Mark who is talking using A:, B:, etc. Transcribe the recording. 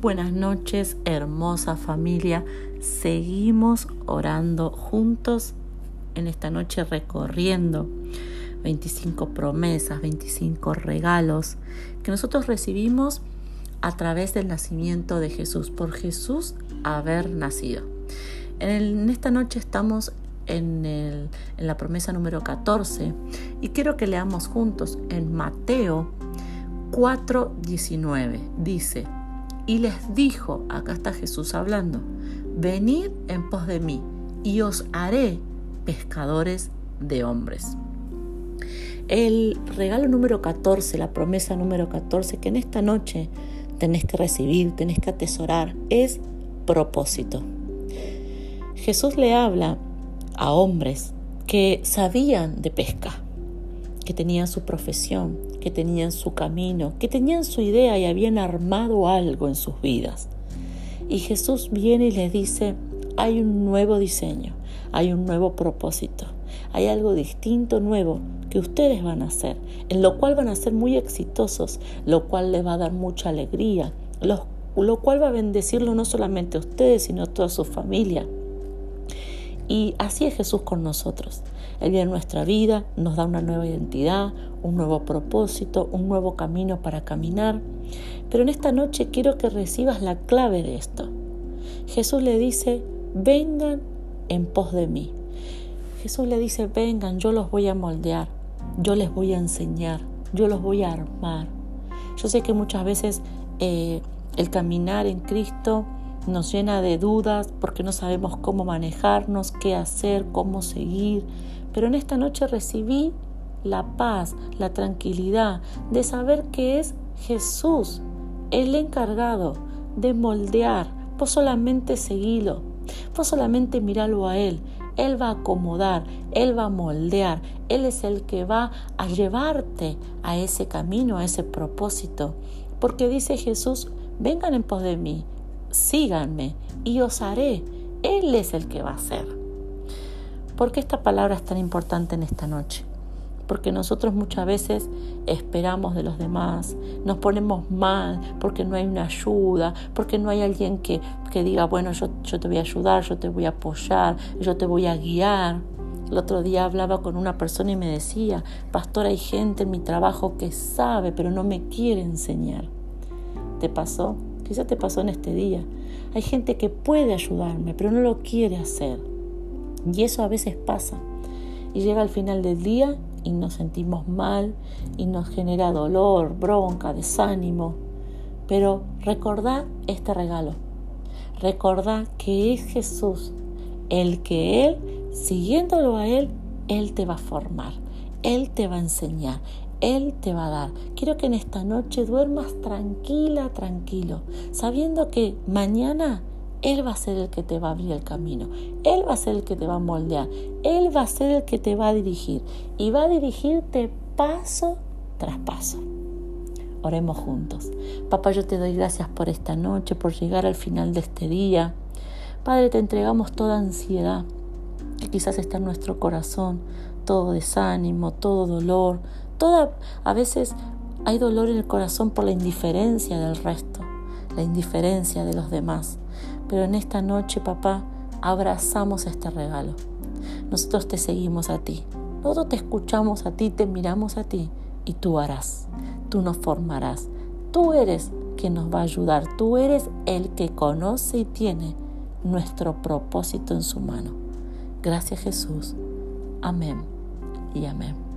A: buenas noches, hermosa familia. Seguimos orando juntos en esta noche recorriendo 25 promesas, 25 regalos que nosotros recibimos a través del nacimiento de Jesús, por Jesús haber nacido. En, esta noche estamos en, en la promesa número 14 y quiero que leamos juntos en Mateo 4:19. Dice, y les dijo, acá está Jesús hablando, venid en pos de mí y os haré pescadores de hombres. El regalo número 14, la promesa número 14 que en esta noche tenés que recibir, tenés que atesorar, es propósito. Jesús le habla a hombres que sabían de pesca, que tenían su profesión, que tenían su camino, que tenían su idea y habían armado algo en sus vidas. Y Jesús viene y les dice, hay un nuevo diseño, hay un nuevo propósito, hay algo distinto, nuevo que ustedes van a hacer, en lo cual van a ser muy exitosos, lo cual les va a dar mucha alegría, lo, cual va a bendecirlo no solamente a ustedes, sino a toda su familia. Y así es Jesús con nosotros. Él viene en nuestra vida, nos da una nueva identidad, un nuevo propósito, un nuevo camino para caminar. Pero en esta noche quiero que recibas la clave de esto. Jesús le dice, vengan en pos de mí. Jesús le dice, vengan, yo los voy a moldear, yo les voy a enseñar, yo los voy a armar. Yo sé que muchas veces eh, el caminar en Cristo nos llena de dudas porque no sabemos cómo manejarnos, qué hacer, cómo seguir. Pero en esta noche recibí la paz, la tranquilidad de saber que es Jesús el encargado de moldear. Vos solamente seguilo, vos solamente miralo a Él. Él va a acomodar, Él va a moldear, Él es el que va a llevarte a ese camino, a ese propósito. Porque dice Jesús, vengan en pos de mí, síganme y os haré. Él es el que va a hacer. ¿Por qué esta palabra es tan importante en esta noche? Porque nosotros muchas veces esperamos de los demás, nos ponemos mal porque no hay una ayuda, porque no hay alguien que, que diga, bueno, yo, yo te voy a ayudar, yo te voy a apoyar, yo te voy a guiar. El otro día hablaba con una persona y me decía, pastor, hay gente en mi trabajo que sabe, pero no me quiere enseñar. ¿Te pasó? Quizá te pasó en este día. Hay gente que puede ayudarme, pero no lo quiere hacer. Y eso a veces pasa. Y llega al final del día y nos sentimos mal y nos genera dolor, bronca, desánimo. Pero recordá este regalo. Recordá que es Jesús el que Él, siguiéndolo a Él, Él te va a formar, Él te va a enseñar, él te va a dar. Quiero que en esta noche duermas tranquila, tranquilo, sabiendo que mañana Él va a ser el que te va a abrir el camino. Él va a ser el que te va a moldear. Él va a ser el que te va a dirigir. Y va a dirigirte paso tras paso. Oremos juntos. Papá, yo te doy gracias por esta noche, por llegar al final de este día. Padre, te entregamos toda ansiedad que quizás está en nuestro corazón, todo desánimo, todo dolor, Toda, a veces hay dolor en el corazón por la indiferencia del resto, la indiferencia de los demás. Pero en esta noche, papá, abrazamos este regalo. Nosotros te seguimos a ti. Nosotros te escuchamos a ti, te miramos a ti y tú harás. Tú nos formarás. Tú eres quien nos va a ayudar. Tú eres el que conoce y tiene nuestro propósito en su mano. Gracias Jesús. Amén y amén.